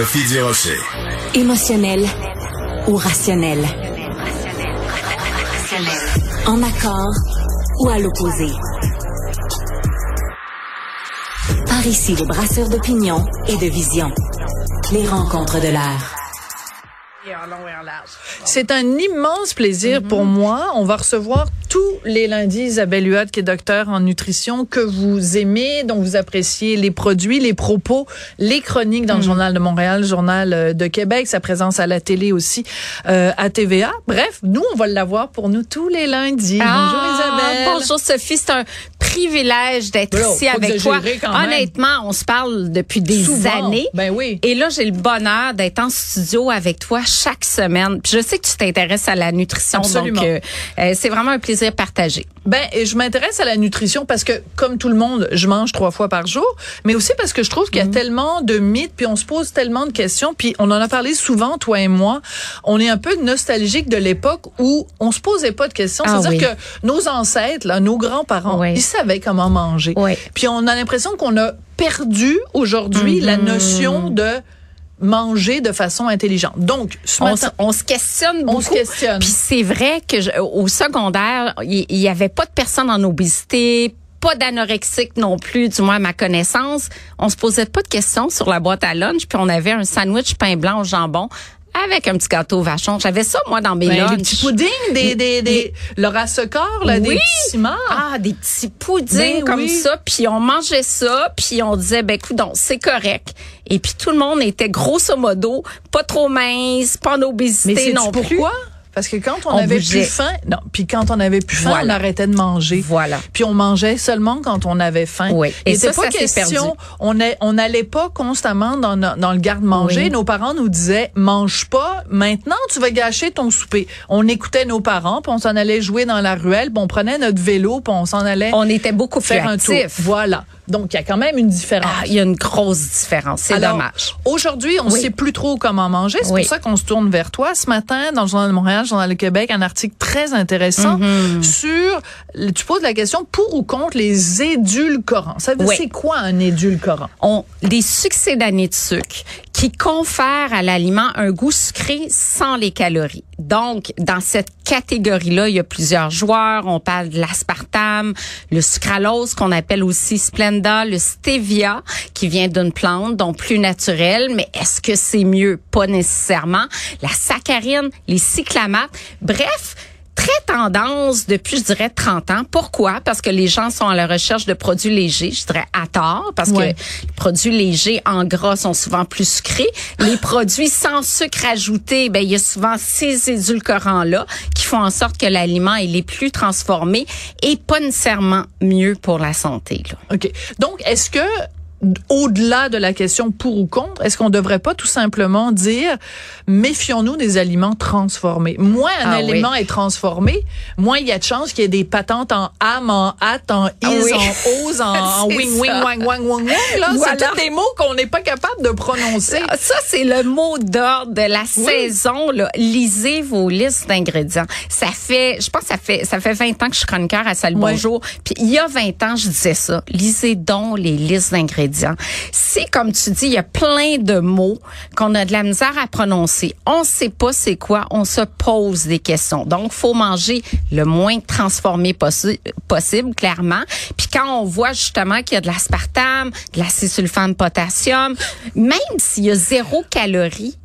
Sophie. Émotionnel ou rationnel? En accord ou à l'opposé? Par ici, les brasseurs d'opinion et de vision. Les rencontres de l'air. C'est un immense plaisir pour moi. On va recevoir tous les lundis Isabelle Huot, qui est docteur en nutrition, que vous aimez, dont vous appréciez les produits, les propos, les chroniques dans le Journal de Montréal, le Journal euh, de Québec, sa présence à la télé aussi, euh, à TVA. Bref, nous, on va l'avoir pour nous tous les lundis. bonjour Isabelle. Bonjour Sophie, c'est un privilège d'être ici avec toi. Honnêtement, on se parle depuis des Souvent. années. Ben oui. Et là, j'ai le bonheur d'être en studio avec toi chaque semaine. Puis je sais que tu t'intéresses à la nutrition, Absolument. donc euh, euh, c'est vraiment un plaisir partagé. Ben, et je m'intéresse à la nutrition parce que, comme tout le monde, je mange trois fois par jour, mais aussi parce que je trouve qu'il y a tellement de mythes, puis on se pose tellement de questions, puis on en a parlé souvent, toi et moi. On est un peu nostalgique de l'époque où on se posait pas de questions. Ah C'est-à-dire oui. que nos ancêtres, là, nos grands-parents, Oui. ils savaient comment manger. Oui. Puis on a l'impression qu'on a perdu aujourd'hui la Mm-hmm. notion de manger de façon intelligente. Donc, ce On, matin, se- on se questionne beaucoup. on se questionne. Puis c'est vrai que je- au secondaire, il il y, avait pas de personnes en obésité, pas d'anorexique non plus, du moins à ma connaissance. On se posait pas de questions sur la boîte à lunch, puis on avait un sandwich pain blanc au jambon avec un petit gâteau vachon. J'avais ça moi dans mes ben, lunchs. des petits puddings, des, des, des, Laura Secor, là, des petits cimards. Ah, des petits puddings Ben comme oui. ça, puis on mangeait ça, puis on disait ben écoute donc c'est correct. Et puis tout le monde était grosso modo pas trop mince, pas en Mais obésité c'est non plus. pourquoi? Parce que quand on, On avait bougeait. plus faim, non, puis quand on avait plus faim, Voilà. on arrêtait de manger. Voilà. Puis on mangeait seulement quand on avait faim. Oui. Et ça, pas ça question, perdu. on est, on n'allait pas constamment dans, le garde-manger. Oui. Nos parents nous disaient, mange pas, maintenant tu vas gâcher ton souper. On écoutait nos parents, puis on s'en allait jouer dans la ruelle, puis on prenait notre vélo, puis on s'en allait On était beaucoup plus faire un tour. actifs. Voilà. Donc il y a quand même une différence. Ah, il y a une grosse différence. C'est dommage. Aujourd'hui, on ne Oui. sait plus trop comment manger. C'est Oui. pour ça qu'on se tourne vers toi. Ce matin, dans le Journal de Montréal, le Journal de Québec, un article très intéressant Mm-hmm. sur, tu poses la question pour ou contre les édulcorants? Ça veut Oui. c'est quoi un édulcorant? On, des succès d'années de sucre qui confèrent à l'aliment un goût sucré sans les calories. Donc, dans cette catégorie-là, il y a plusieurs joueurs. On parle de l'aspartame, le sucralose qu'on appelle aussi Splenda, le stevia qui vient d'une plante, donc plus naturelle. Mais est-ce que c'est mieux? Pas nécessairement. La saccharine, les cyclamates. Bref, très tendance depuis, je dirais, 30 ans. Pourquoi? Parce que les gens sont à la recherche de produits légers, je dirais à tort, parce Ouais. que les produits légers en gras sont souvent plus sucrés. Les produits sans sucre ajouté, ben il y a souvent ces édulcorants-là qui font en sorte que l'aliment il est plus transformé et pas nécessairement mieux pour la santé. Là. OK. Donc, est-ce que, au-delà de la question pour ou contre, est-ce qu'on devrait pas tout simplement dire, méfions-nous des aliments transformés? Moins un Ah oui. aliment est transformé, moins il y a de chances qu'il y ait des patentes en âme, en hâte, en is, Ah oui. en ose, en, en wing, wing, wang, wang, wang, wang. Là, Voilà. c'est tous des mots qu'on n'est pas capable de prononcer. Ah, Ça, c'est le mot d'ordre de la saison. Là. Lisez vos listes d'ingrédients. Ça fait, je pense, que ça fait, ça fait 20 ans que je suis chroniqueur à Ouais. Bonjour. Puis il y a 20 ans, je disais ça. Lisez donc les listes d'ingrédients. Si, comme tu dis, il y a plein de mots qu'on a de la misère à prononcer, on sait pas c'est quoi, on se pose des questions. Donc, faut manger le moins transformé possi- possible, clairement. Puis quand on voit justement qu'il y a de l'aspartame, de l'acésulfame potassium, même s'il y a zéro calorie,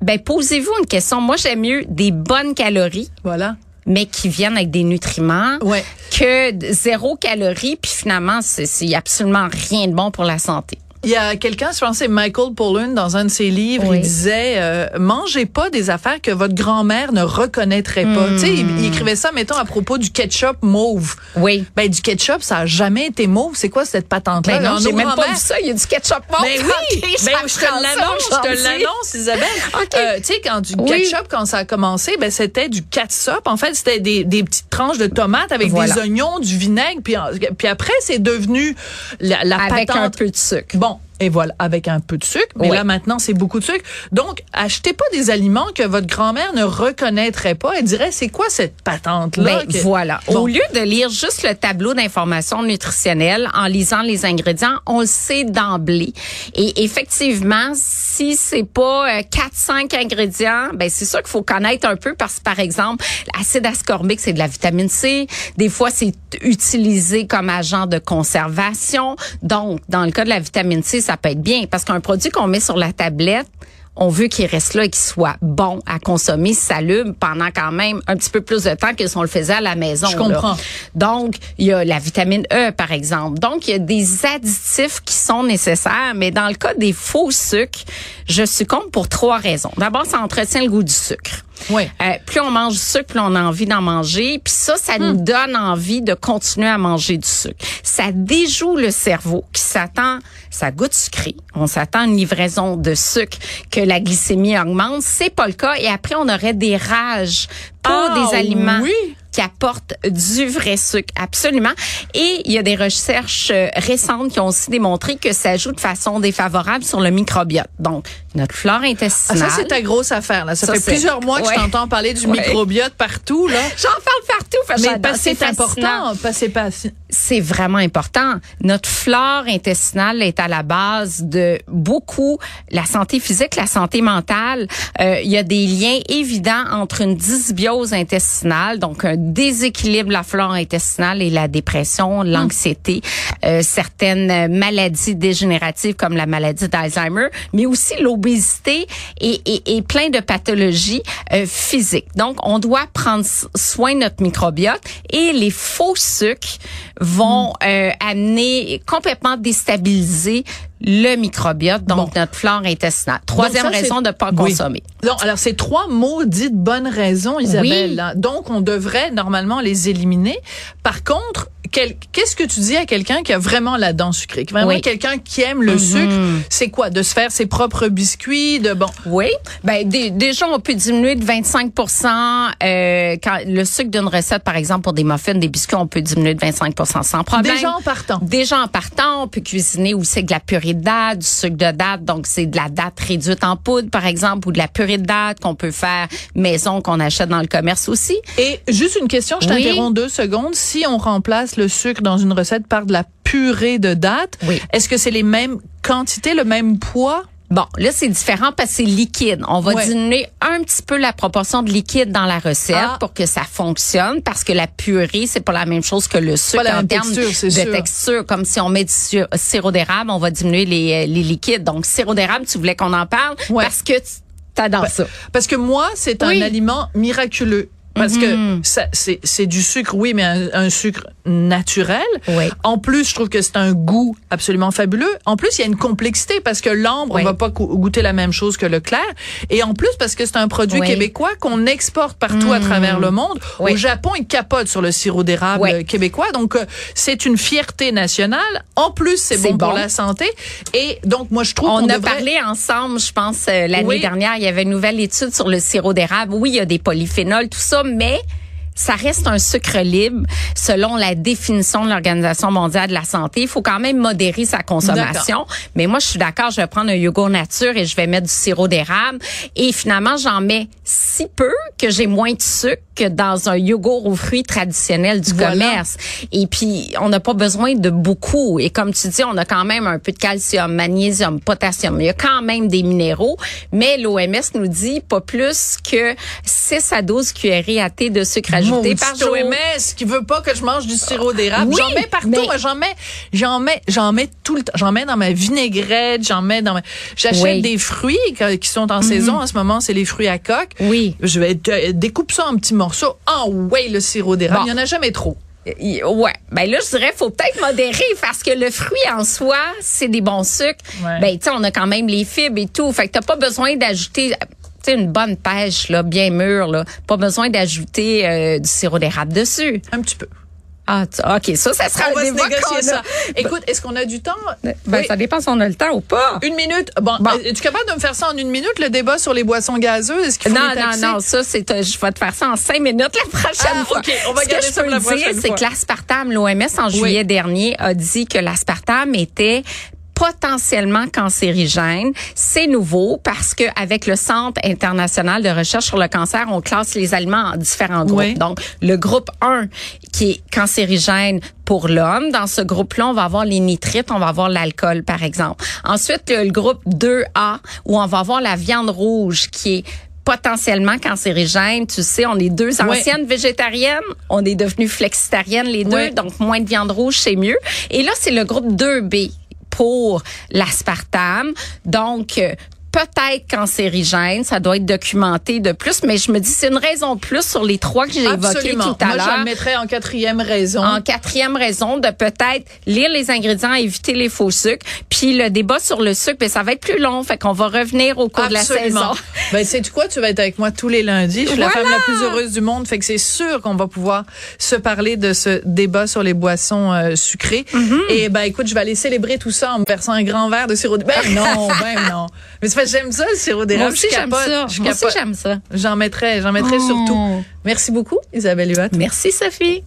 ben posez-vous une question. Moi, j'aime mieux des bonnes calories, Voilà. Mais qui viennent avec des nutriments, Ouais. que zéro calorie, puis finalement, c'est absolument rien de bon pour la santé. Il y a quelqu'un, je pense c'est Michael Pollan, dans un de ses livres, Oui. il disait euh, mangez pas des affaires que votre grand-mère ne reconnaîtrait pas. Tu sais, il, il écrivait ça, mettons, à propos du ketchup mauve. Oui. Ben, du ketchup, ça a jamais été mauve. C'est quoi cette patente-là? Ben non, j'ai même pas vu ça. Il y a du ketchup mort. Ben oui, ben, je te l'annonce, je te l'annonce, Isabelle. OK. Euh, tu sais, quand du Oui. ketchup, quand ça a commencé, ben c'était du catsup. En fait, c'était des, des petites tranches de tomates avec Voilà. des oignons, du vinaigre, puis, puis après, c'est devenu la, la Avec patente. un peu de sucre. Bon, Et voilà, avec un peu de sucre. Mais là, maintenant, c'est beaucoup de sucre. Donc, achetez pas des aliments que votre grand-mère ne reconnaîtrait pas. Elle dirait, c'est quoi cette patente-là? Ben, que- voilà. Bon. Au lieu de lire juste le tableau d'information nutritionnelle en lisant les ingrédients, on le sait d'emblée. Et effectivement, si c'est pas euh, 4-5 ingrédients, ben c'est sûr qu'il faut connaître un peu parce que, par exemple, l'acide ascorbique, c'est de la vitamine C. Des fois, c'est utilisé comme agent de conservation. Donc, dans le cas de la vitamine C, ça peut être bien parce qu'un produit qu'on met sur la tablette, on veut qu'il reste là et qu'il soit bon à consommer, salubre pendant quand même un petit peu plus de temps que si on le faisait à la maison. Je là. comprends. Donc, il y a la vitamine E, par exemple. Donc, il y a des additifs qui sont nécessaires, mais dans le cas des faux sucres, je succombe pour trois raisons. D'abord, ça entretient le goût du sucre. Oui. Euh, plus on mange du sucre, plus on a envie d'en manger. Puis ça, ça nous donne envie de continuer à manger du sucre. Ça déjoue le cerveau qui s'attend, ça goûte sucré. On s'attend à une livraison de sucre, que la glycémie augmente. C'est pas le cas. Et après, on aurait des rages pour Ah, des aliments oui. Qui apportent du vrai sucre, absolument. Et il y a des recherches euh, récentes qui ont aussi démontré que ça joue de façon défavorable sur le microbiote. Donc, notre flore Ah, intestinale. ça, c'est ta grosse affaire, là. Ça, Ça, fait plusieurs mois que Ouais. je t'entends parler du Ouais. microbiote partout, là. J'en parle partout. Mais parce c'est important. Parce c'est pas, C'est vraiment important. Notre flore intestinale est à la base de beaucoup la santé physique, la santé mentale. Euh, il y a des liens évidents entre une dysbiose intestinale, donc un déséquilibre de la flore intestinale et la dépression, l'anxiété, euh, certaines maladies dégénératives comme la maladie d'Alzheimer, mais aussi l'obésité et, et, et plein de pathologies euh, physiques. Donc, on doit prendre soin de notre microbiote et les faux sucres vont euh, amener complètement déstabiliser le microbiote, donc notre flore intestinale. Troisième ça, raison de pas Oui. consommer. Non, alors c'est trois maudites bonnes raisons, Isabelle. Oui. Donc on devrait normalement les éliminer. Par contre, qu'est-ce que tu dis à quelqu'un qui a vraiment la dent sucrée, qui vraiment Oui. quelqu'un qui aime le sucre, c'est quoi? De se faire ses propres biscuits, de bon? Oui, ben dé- déjà on peut diminuer de 25 euh, quand le sucre d'une recette par exemple pour des muffins, des biscuits, on peut diminuer de 25% sans problème. Déjà en partant. Déjà en partant, on peut cuisiner aussi avec de la purée de date, du sucre de date, donc c'est de la date réduite en poudre par exemple ou de la purée de date qu'on peut faire maison qu'on achète dans le commerce aussi. Et juste une question, je Oui. t'interromps deux secondes. Si on remplace le sucre dans une recette par de la purée de date, Oui. est-ce que c'est les mêmes quantités, le même poids? Bon, là, c'est différent parce que c'est liquide. On va Ouais. diminuer un petit peu la proportion de liquide dans la recette Ah. pour que ça fonctionne parce que la purée, c'est pas la même chose que le sucre la en termes texture, de sûr. texture. Comme si on met du sirop d'érable, on va diminuer les, euh, les liquides. Donc, sirop d'érable, tu voulais qu'on en parle Ouais. parce que t'adores ça. Parce que moi, c'est Oui. un aliment miraculeux. Parce que ça, c'est, c'est du sucre, oui, mais un, un sucre naturel. Oui. En plus, je trouve que c'est un goût absolument fabuleux. En plus, il y a une complexité parce que l'ambre Oui. ne va pas go- goûter la même chose que le clair. Et en plus, parce que c'est un produit Oui. québécois qu'on exporte partout à travers le monde. Oui. Au Japon, ils capotent sur le sirop d'érable québécois. Donc, euh, c'est une fierté nationale. En plus, c'est bon, pour la santé. Et donc, moi, je trouve On qu'on a devrait... parlé ensemble, je pense, euh, l'année dernière. Il y avait une nouvelle étude sur le sirop d'érable. Oui, il y a des polyphénols, tout ça, mais ça reste un sucre libre selon la définition de l'Organisation mondiale de la santé. Il faut quand même modérer sa consommation. Mais moi, je suis d'accord, je vais prendre un yogourt nature et je vais mettre du sirop d'érable. Et finalement, j'en mets si peu que j'ai moins de sucre que dans un yogourt aux fruits traditionnel du Voilà. commerce. Et puis, on n'a pas besoin de beaucoup. Et comme tu dis, on a quand même un peu de calcium, magnésium, potassium. Il y a quand même des minéraux. Mais l'OMS nous dit pas plus que 6 à 12 cuillerées à thé de sucre ajouté par jour. OMS qui veut pas que je mange du sirop d'érable. Oui, j'en mets partout. mais- J'en mets, j'en mets, j'en mets tout le temps. J'en mets dans ma vinaigrette. J'en mets dans ma. J'achète Oui. Des fruits qui sont en saison en ce moment. C'est les fruits à coque. Oui. Je vais te- découpe ça en petits morceaux. Ah ouais, le sirop d'érable. Bon. Il y en a jamais trop. Y- Ouais, ben là je dirais faut peut-être modérer parce que le fruit en soi, c'est des bons sucres. Ouais. Ben tu sais on a quand même les fibres et tout, fait que t'as pas besoin d'ajouter sais une bonne pêche là, bien mûre là, pas besoin d'ajouter euh, du sirop d'érable dessus. Un petit peu. Ah tu- OK, ça ça sera On va se négocier ça. Écoute, est-ce qu'on a du temps? Ben Oui. ça dépend si on a le temps ou pas. Une minute. Bon, Bon. euh, es-tu capable de me faire ça en une minute, le débat sur les boissons gazeuses? Est-ce qu'il faut Non, les non, taxer? non, ça, c'est, euh, je vais te faire ça en cinq minutes la prochaine Ah, fois. OK, on va Ce garder ça pour la dire, prochaine c'est fois. que l'aspartame, l'OMS, en juillet dernier, a dit que l'aspartame était potentiellement cancérigènes. C'est nouveau parce que avec le Centre international de recherche sur le cancer, on classe les aliments en différents groupes. Oui. Donc, le groupe 1 qui est cancérigène pour l'homme. Dans ce groupe-là, on va avoir les nitrites, on va avoir l'alcool, par exemple. Ensuite, le, le groupe 2A, où on va avoir la viande rouge, qui est potentiellement cancérigène. Tu sais, on est deux anciennes végétariennes, on est devenues flexitariennes les deux, donc moins de viande rouge, c'est mieux. Et là, c'est le groupe 2B pour l'aspartame. Donc, euh, peut-être cancérigène, ça doit être documenté de plus, mais je me dis c'est une raison de plus sur les trois que j'ai évoquées tout à Moi, je l'heure. mettrais en quatrième raison. En quatrième raison, de peut-être lire les ingrédients, éviter les faux sucres. Puis le débat sur le sucre, ben, ça va être plus long. Fait qu'on va revenir au cours de la saison. Ben, tu quoi? Tu vas être avec moi tous les lundis. Je suis la femme la plus heureuse du monde. Fait que c'est sûr qu'on va pouvoir se parler de ce débat sur les boissons euh, sucrées. Mm-hmm. Et ben, écoute, je vais aller célébrer tout ça en me versant un grand verre de sirop de Ben non, ben non. Mais c'est j'aime ça, le sirop Moi d'érable. aussi, Je j'aime ça. Je Moi aussi, j'aime ça. J'en mettrais, j'en mettrais Oh. surtout. Merci beaucoup, Isabelle Huot. Merci, Sophie.